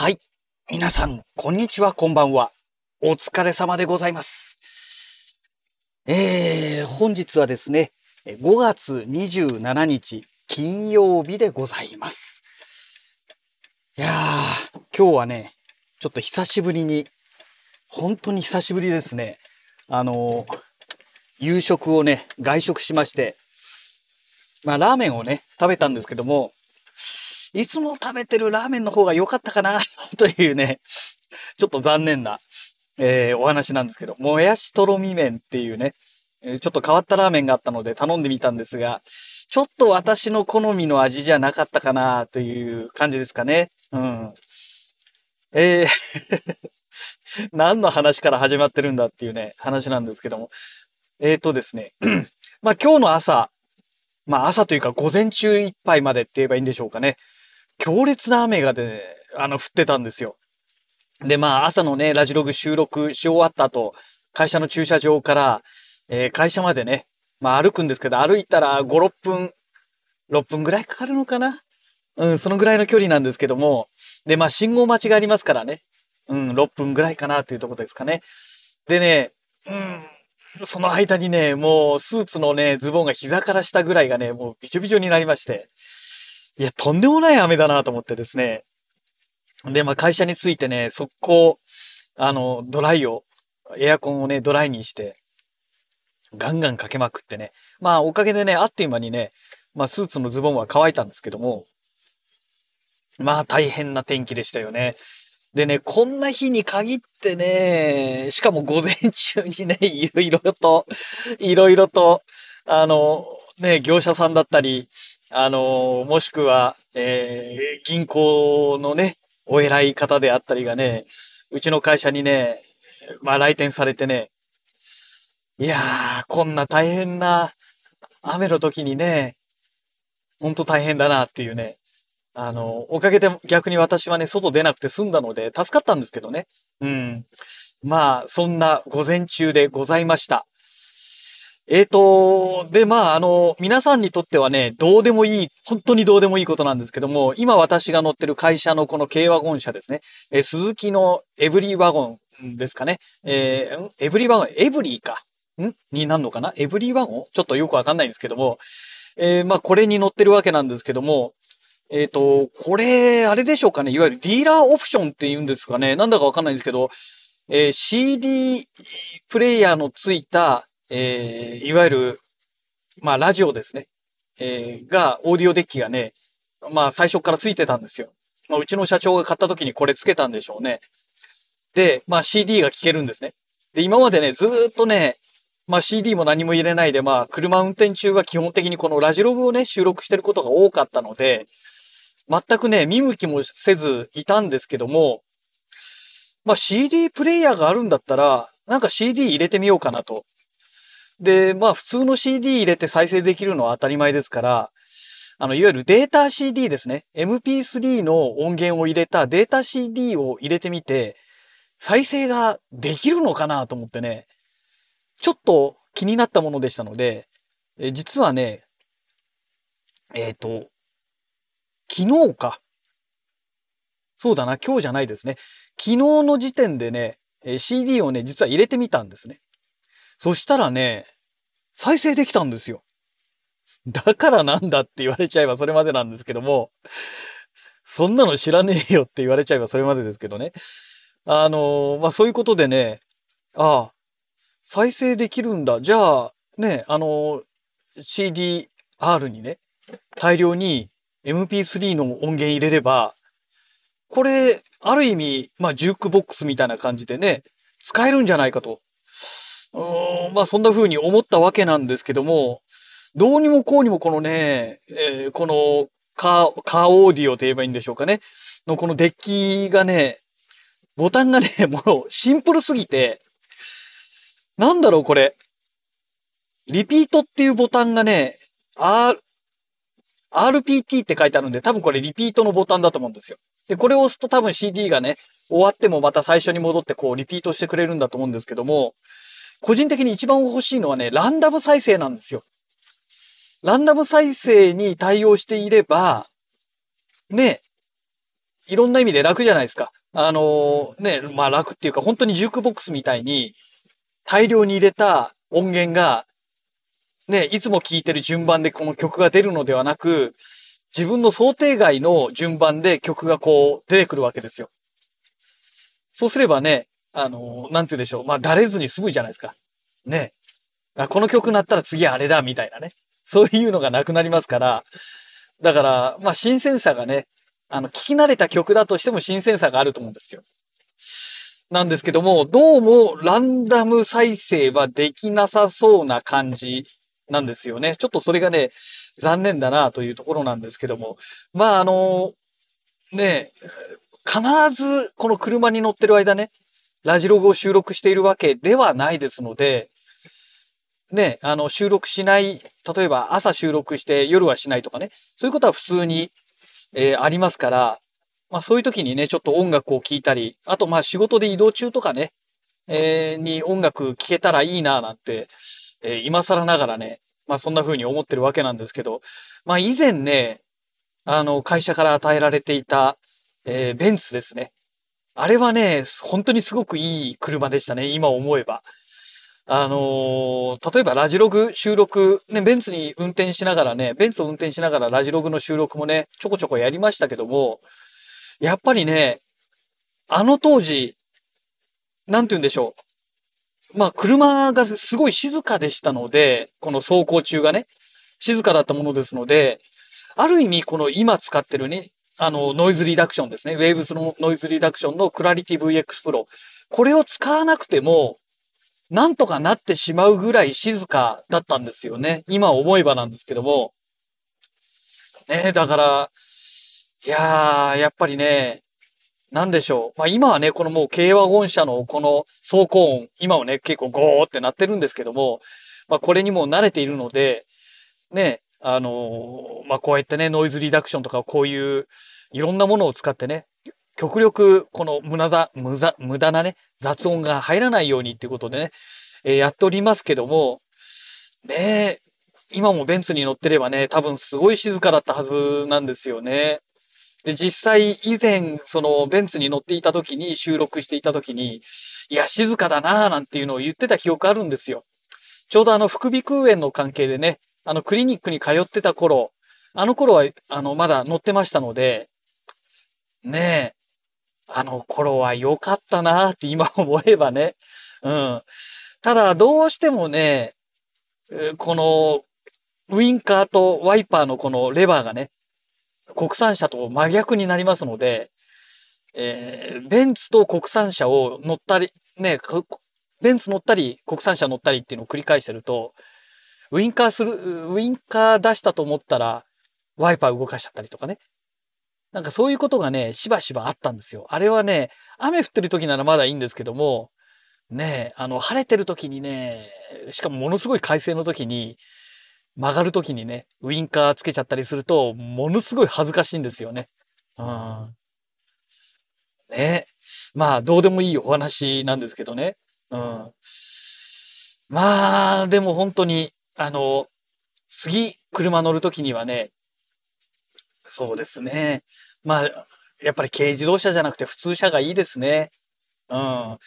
はい。皆さん、こんにちは、こんばんは。お疲れ様でございます。えー、本日はですね、5月27日、金曜日でございます。いやー、今日はね、ちょっと久しぶりに、本当に久しぶりですね。あのー、夕食をね、外食しまして、まあ、ラーメンをね、食べたんですけども、いつも食べてるラーメンの方が良かったかな というね、ちょっと残念な、えー、お話なんですけど、もやしとろみ麺っていうね、ちょっと変わったラーメンがあったので頼んでみたんですが、ちょっと私の好みの味じゃなかったかなという感じですかね。うん。えー 何の話から始まってるんだっていうね、話なんですけども。えっ、ー、とですね。まあ今日の朝、まあ朝というか午前中いっぱいまでって言えばいいんでしょうかね。強烈な雨がね、あの、降ってたんですよ。で、まあ、朝のね、ラジログ収録し終わった後、会社の駐車場から、えー、会社までね、まあ歩くんですけど、歩いたら5、6分、6分ぐらいかかるのかな？うん、そのぐらいの距離なんですけども、で、まあ信号待ちがありますからね、うん、6分ぐらいかなっていうところですかね。でね、うん、その間にね、もうスーツのね、ズボンが膝から下ぐらいがね、もうびちょびちょになりまして、いや、とんでもない雨だなと思ってですね。で、まあ会社に着いてね、速攻、あの、ドライを、エアコンをね、ドライにして、ガンガンかけまくってね。まあおかげでね、あっという間にね、まあスーツのズボンは乾いたんですけども、まあ大変な天気でしたよね。でね、こんな日に限ってね、しかも午前中にね、いろいろと、いろいろと、あの、ね、業者さんだったり、あの、もしくは、えー、銀行のね、お偉い方であったりがね、うちの会社にね、まあ来店されてね、いやー、こんな大変な雨の時にね、ほんと大変だなっていうね、あの、おかげで逆に私はね、外出なくて済んだので助かったんですけどね。うん。まあ、そんな午前中でございました。えっ、と、で、まあ、あの、皆さんにとってはね、どうでもいい、本当にどうでもいいことなんですけども、今私が乗ってる会社のこの軽ワゴン車ですね、えー、鈴木のエブリーワゴンですかね、えー、エブリーワゴン、エブリーか、ん？になんのかな？エブリーワゴン？ちょっとよくわかんないんですけども、えー、まあ、これに乗ってるわけなんですけども、えっ、ー、と、これ、あれでしょうかね、いわゆるディーラーオプションって言うんですかね、なんだかわかんないんですけど、えー、CD プレイヤーのついた、えー、いわゆる、まあ、ラジオですね。えー、が、オーディオデッキがね、まあ、最初からついてたんですよ。まあ、うちの社長が買った時にこれつけたんでしょうね。で、まあ、CD が聴けるんですね。で、今までね、ずっとね、まあ、CD も何も入れないで、まあ、車運転中は基本的にこのラジログをね、収録してることが多かったので、全くね、見向きもせずいたんですけども、まあ、CD プレイヤーがあるんだったら、なんか CD 入れてみようかなと。で、まあ普通の CD 入れて再生できるのは当たり前ですから、あの、いわゆるデータ CD ですね。MP3 の音源を入れたデータ CD を入れてみて、再生ができるのかなと思ってね、ちょっと気になったものでしたので、え実はね、えっ、ー、と、昨日か。そうだな、今日じゃないですね。昨日の時点でね、CD をね、実は入れてみたんですね。そしたらね、再生できたんですよ。だからなんだって言われちゃえばそれまでなんですけども、そんなの知らねえよって言われちゃえばそれまでですけどね。あの、まあ、そういうことでね、ああ、再生できるんだ。じゃあ、ね、あの、CDR にね、大量に MP3 の音源入れれば、これ、ある意味、まあ、ジュークボックスみたいな感じでね、使えるんじゃないかと。うん、まあそんな風に思ったわけなんですけども、どうにもこうにもこのね、えー、このカー、カーオーディオと言えばいいんでしょうかね。のこのデッキがね、ボタンがね、もうシンプルすぎて、なんだろうこれ。リピートっていうボタンがね、R、RPT って書いてあるんで、多分これリピートのボタンだと思うんですよ。で、これを押すと多分 CD がね、終わってもまた最初に戻ってこうリピートしてくれるんだと思うんですけども、個人的に一番欲しいのはね、ランダム再生なんですよ。ランダム再生に対応していれば、ね、いろんな意味で楽じゃないですか。あのね、まあ楽っていうか本当にジュークボックスみたいに大量に入れた音源がね、いつも聴いてる順番でこの曲が出るのではなく、自分の想定外の順番で曲がこう出てくるわけですよ。そうすればね、あの、なんて言うんでしょう。まあ、だれずに済むじゃないですか。ね。あ、この曲鳴ったら次あれだ、みたいなね。そういうのがなくなりますから。だから、まあ、新鮮さがね、あの、聞き慣れた曲だとしても新鮮さがあると思うんですよ。なんですけども、どうもランダム再生はできなさそうな感じなんですよね。ちょっとそれがね、残念だなというところなんですけども。まあ、あの、ね、必ずこの車に乗ってる間ね、ラジログを収録しているわけではないですので、ね、あの、収録しない、例えば朝収録して夜はしないとかね、そういうことは普通に、えー、ありますから、まあそういう時にね、ちょっと音楽を聴いたり、あとまあ仕事で移動中とかね、えー、に音楽聴けたらいいななんて、えー、今更ながらね、まあそんな風に思ってるわけなんですけど、まあ以前ね、あの、会社から与えられていた、えー、ベンツですね。あれはね、本当にすごくいい車でしたね、今思えば。あのー、例えばラジログ収録、ね、ベンツに運転しながらね、ベンツを運転しながらラジログの収録もね、ちょこちょこやりましたけども、やっぱりね、あの当時、なんて言うんでしょう。まあ、車がすごい静かでしたので、この走行中がね、静かだったものですので、ある意味、この今使ってるね、あの、ノイズリダクションですね。ウェーブスのノイズリダクションのクラリティ VX Pro。これを使わなくても、なんとかなってしまうぐらい静かだったんですよね。今思えばなんですけども。ねだから、いやー、やっぱりね、なんでしょう。まあ今はね、このもう軽ワゴン車のこの走行音、今はね、結構ゴーってなってるんですけども、まあこれにも慣れているので、ね、あの、まあこうやってね、ノイズリダクションとかこういういろんなものを使ってね、極力この無駄だ、無駄、無駄なね、雑音が入らないようにっていうことでね、えー、やっておりますけども、ね今もベンツに乗ってればね、多分すごい静かだったはずなんですよね。で、実際以前、そのベンツに乗っていた時に収録していた時に、いや、静かだなぁなんていうのを言ってた記憶あるんですよ。ちょうどあの、副鼻腔炎の関係でね、あの、クリニックに通ってた頃、あの頃は、あの、まだ乗ってましたので、ねえ、あの頃は良かったなって今思えばね。うん。ただ、どうしてもね、この、ウインカーとワイパーのこのレバーがね、国産車と真逆になりますので、えー、ベンツと国産車を乗ったり、ね、ベンツ乗ったり、国産車乗ったりっていうのを繰り返してると、ウインカーする、ウインカー出したと思ったら、ワイパー動かしちゃったりとかね。なんかそういうことがね、しばしばあったんですよ。あれはね、雨降ってる時ならまだいいんですけども、ね、あの、晴れてる時にね、しかもものすごい快晴の時に、曲がる時にね、ウインカーつけちゃったりすると、ものすごい恥ずかしいんですよね。うん。ね。まあ、どうでもいいお話なんですけどね。うん。まあ、でも本当に、あの、次、車乗るときにはね、そうですね。まあ、やっぱり軽自動車じゃなくて普通車がいいですね。うん。あ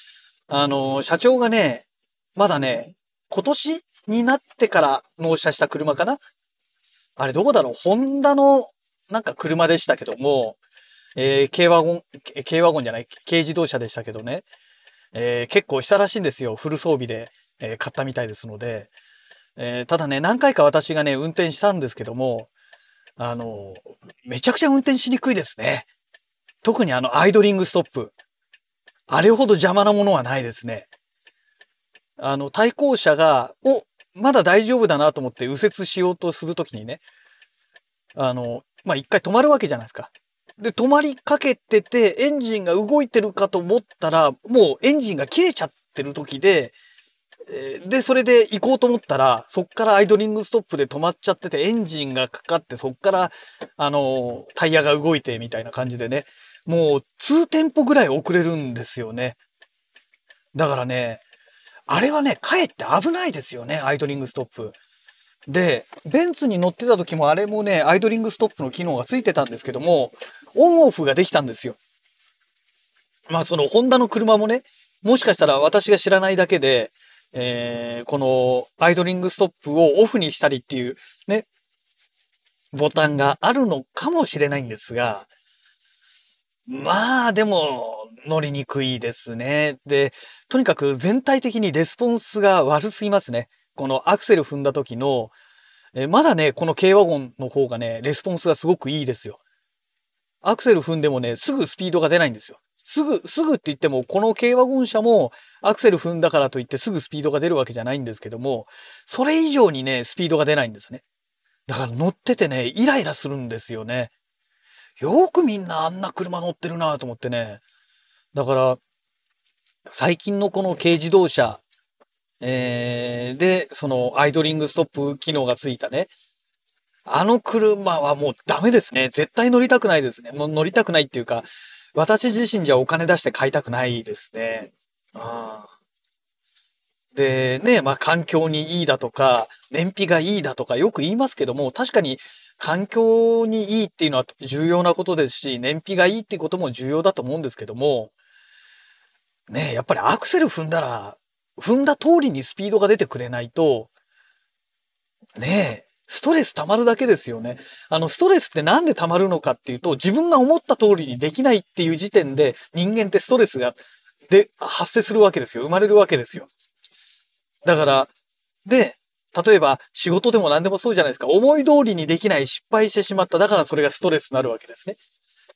の、社長がね、まだね、今年になってから納車した車かなあれどこだろう？ホンダのなんか車でしたけども、えー、軽ワゴン、軽ワゴンじゃない、軽自動車でしたけどね、えー、結構したらしいんですよ。フル装備で、えー、買ったみたいですので。えー、ただね、何回か私がね、運転したんですけども、あの、めちゃくちゃ運転しにくいですね。特にあの、アイドリングストップ。あれほど邪魔なものはないですね。あの、対向車が、お、まだ大丈夫だなと思って右折しようとするときにね、あの、まあ、一回止まるわけじゃないですか。で、止まりかけてて、エンジンが動いてるかと思ったら、もうエンジンが切れちゃってる時で、で、それで行こうと思ったら、そっからアイドリングストップで止まっちゃってて、エンジンがかかって、そっから、あの、タイヤが動いてみたいな感じでね、もう2店舗ぐらい遅れるんですよね。だからね、あれはね、かえって危ないですよね、アイドリングストップ。で、ベンツに乗ってた時もあれもね、アイドリングストップの機能がついてたんですけども、オンオフができたんですよ。まあそのホンダの車もね、もしかしたら私が知らないだけで、えー、このアイドリングストップをオフにしたりっていうね、ボタンがあるのかもしれないんですが、まあでも乗りにくいですね。で、とにかく全体的にレスポンスが悪すぎますね。このアクセル踏んだ時の、えまだね、この軽ワゴンの方がね、レスポンスがすごくいいですよ。アクセル踏んでもね、すぐスピードが出ないんですよ。すぐ、すぐって言っても、この軽ワゴン車もアクセル踏んだからといってすぐスピードが出るわけじゃないんですけども、それ以上にね、スピードが出ないんですね。だから乗っててね、イライラするんですよね。よくみんなあんな車乗ってるなと思ってね。だから、最近のこの軽自動車、えー、で、そのアイドリングストップ機能がついたね、あの車はもうダメですね。絶対乗りたくないですね。もう乗りたくないっていうか、私自身じゃお金出して買いたくないですね。うん、で、ね、まあ環境にいいだとか、燃費がいいだとかよく言いますけども、確かに環境にいいっていうのは重要なことですし、燃費がいいっていうことも重要だと思うんですけども、ねやっぱりアクセル踏んだら、踏んだ通りにスピードが出てくれないと、ね、ストレス溜まるだけですよね。あの、ストレスってなんで溜まるのかっていうと、自分が思った通りにできないっていう時点で人間ってストレスが、で、発生するわけですよ。生まれるわけですよ。だから、で、例えば仕事でも何でもそうじゃないですか。思い通りにできない失敗してしまった。だからそれがストレスになるわけですね。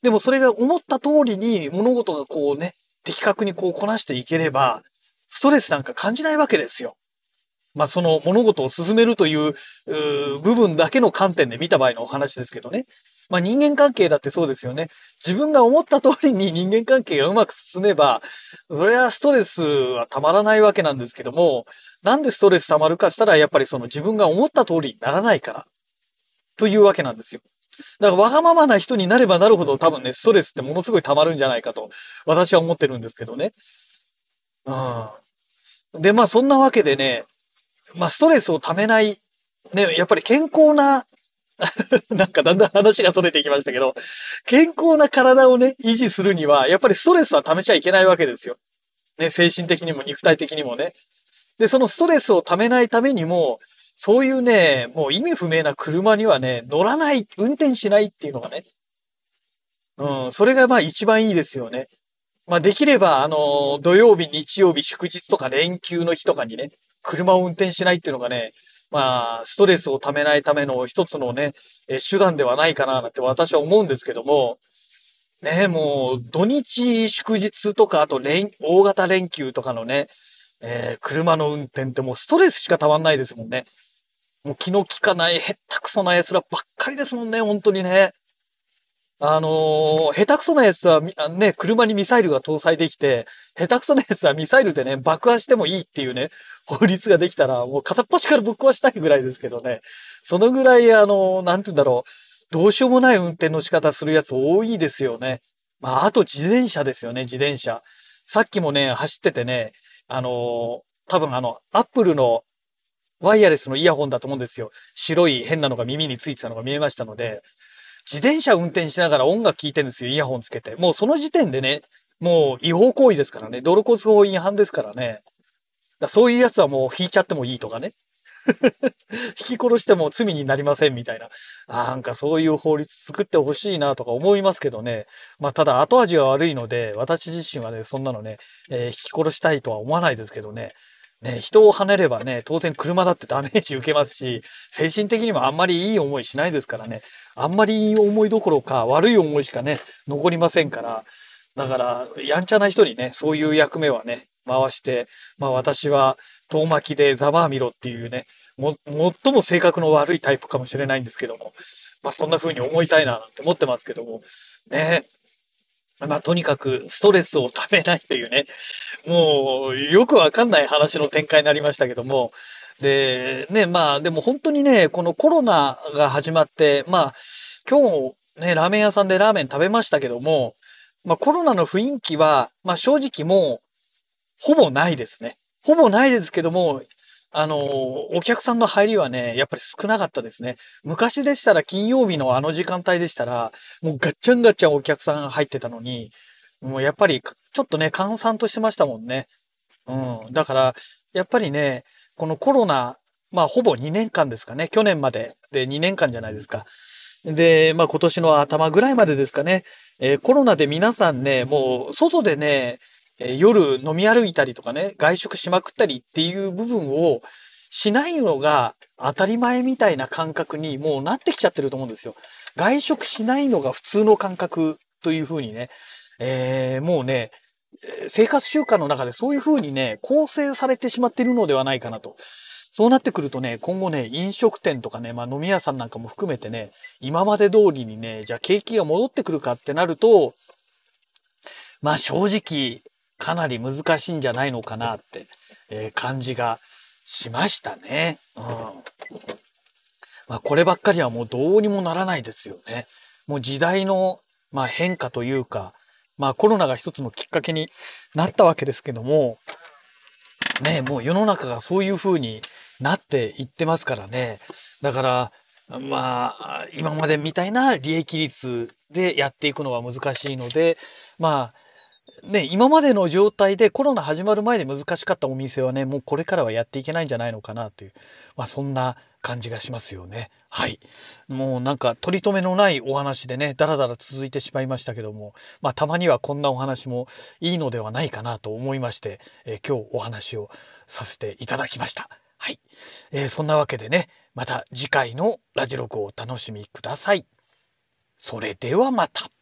でもそれが思った通りに物事がこうね、的確にこうこなしていければ、ストレスなんか感じないわけですよ。まあその物事を進めるという部分だけの観点で見た場合のお話ですけどね。まあ人間関係だってそうですよね。自分が思った通りに人間関係がうまく進めば、それはストレスはたまらないわけなんですけども、なんでストレス溜まるかしたら、やっぱりその自分が思った通りにならないから。というわけなんですよ。だからわがままな人になればなるほど多分ね、ストレスってものすごい溜まるんじゃないかと、私は思ってるんですけどね。うん。で、まあそんなわけでね、まあストレスを溜めない、ね、やっぱり健康な なんかだんだん話が逸れていきましたけど、健康な体をね、維持するには、やっぱりストレスは溜めちゃいけないわけですよ。ね、精神的にも肉体的にもね。で、そのストレスを溜めないためにも、そういうね、もう意味不明な車にはね、乗らない、運転しないっていうのがね。うん、それがまあ一番いいですよね。まあできれば、あの、土曜日、日曜日、祝日とか連休の日とかにね、車を運転しないっていうのがね、まあ、ストレスを溜めないための一つのね、え手段ではないかななんて私は思うんですけども、ね、もう土日祝日とか、あと連、大型連休とかのね、えー、車の運転ってもうストレスしかたまんないですもんね。もう気の利かない、へったくそな奴らばっかりですもんね、本当にね。あのー、下手くそな奴は、ね、車にミサイルが搭載できて、下手くそな奴はミサイルでね、爆破してもいいっていうね、法律ができたら、もう片っ端からぶっ壊したいぐらいですけどね。そのぐらい、あのー、なんて言うんだろう。どうしようもない運転の仕方するやつ多いですよね。まあ、あと自転車ですよね、自転車。さっきもね、走っててね、あの、多分あの、アップルのワイヤレスのイヤホンだと思うんですよ。白い変なのが耳についてたのが見えましたので、自転車運転しながら音楽聴いてるんですよ、イヤホンつけて。もうその時点でね、もう違法行為ですからね、道路交通法違反ですからね。だそういうやつはもう引いちゃってもいいとかね。引き殺しても罪になりませんみたいな。なんかそういう法律作ってほしいなとか思いますけどね。まあただ後味が悪いので、私自身はね、そんなのね、えー、引き殺したいとは思わないですけどね。ね、人を跳ねればね、当然車だってダメージ受けますし、精神的にもあんまりいい思いしないですからね。あんまりいい思いどころか悪い思いしかね、残りませんから。だから、やんちゃな人にね、そういう役目はね、回して、まあ私は遠巻きでざまあみろっていうね、も、最も性格の悪いタイプかもしれないんですけども、まあそんな風に思いたいななんて思ってますけども、ね。まあとにかくストレスをためないというね、もうよくわかんない話の展開になりましたけども、で、ね、まあでも本当にね、このコロナが始まって、まあ今日ね、ラーメン屋さんでラーメン食べましたけども、まあコロナの雰囲気は、まあ正直もうほぼないですね。ほぼないですけども、あの、お客さんの入りはね、やっぱり少なかったですね。昔でしたら金曜日のあの時間帯でしたら、もうガッチャンガッチャンお客さん入ってたのに、もうやっぱりちょっとね、閑散としてましたもんね。うん。だから、やっぱりね、このコロナ、まあほぼ2年間ですかね。去年までで2年間じゃないですか。で、まあ今年の頭ぐらいまでですかね。えー、コロナで皆さんね、もう外でね、夜飲み歩いたりとかね、外食しまくったりっていう部分をしないのが当たり前みたいな感覚にもうなってきちゃってると思うんですよ。外食しないのが普通の感覚というふうにね、えー、もうね、生活習慣の中でそういうふうにね、構成されてしまっているのではないかなと。そうなってくるとね、今後ね、飲食店とかね、まあ飲み屋さんなんかも含めてね、今まで通りにね、じゃあ景気が戻ってくるかってなると、まあ正直、かなり難しいんじゃないのかなって、えー、感じがしましたね。うん。まあこればっかりはもうどうにもならないですよね。もう時代の、まあ、変化というか、まあコロナが一つのきっかけになったわけですけども、ね、もう世の中がそういう風になっていってますからね。だから、まあ、今までみたいな利益率でやっていくのは難しいので、まあ、ね、今までの状態でコロナ始まる前で難しかったお店はね、もうこれからはやっていけないんじゃないのかなという、まあそんな感じがしますよね。はい。もうなんか取り留めのないお話でね、だらだら続いてしまいましたけども、まあたまにはこんなお話もいいのではないかなと思いまして、えー、今日お話をさせていただきました。はい。えー、そんなわけでね、また次回のラジログをお楽しみください。それではまた。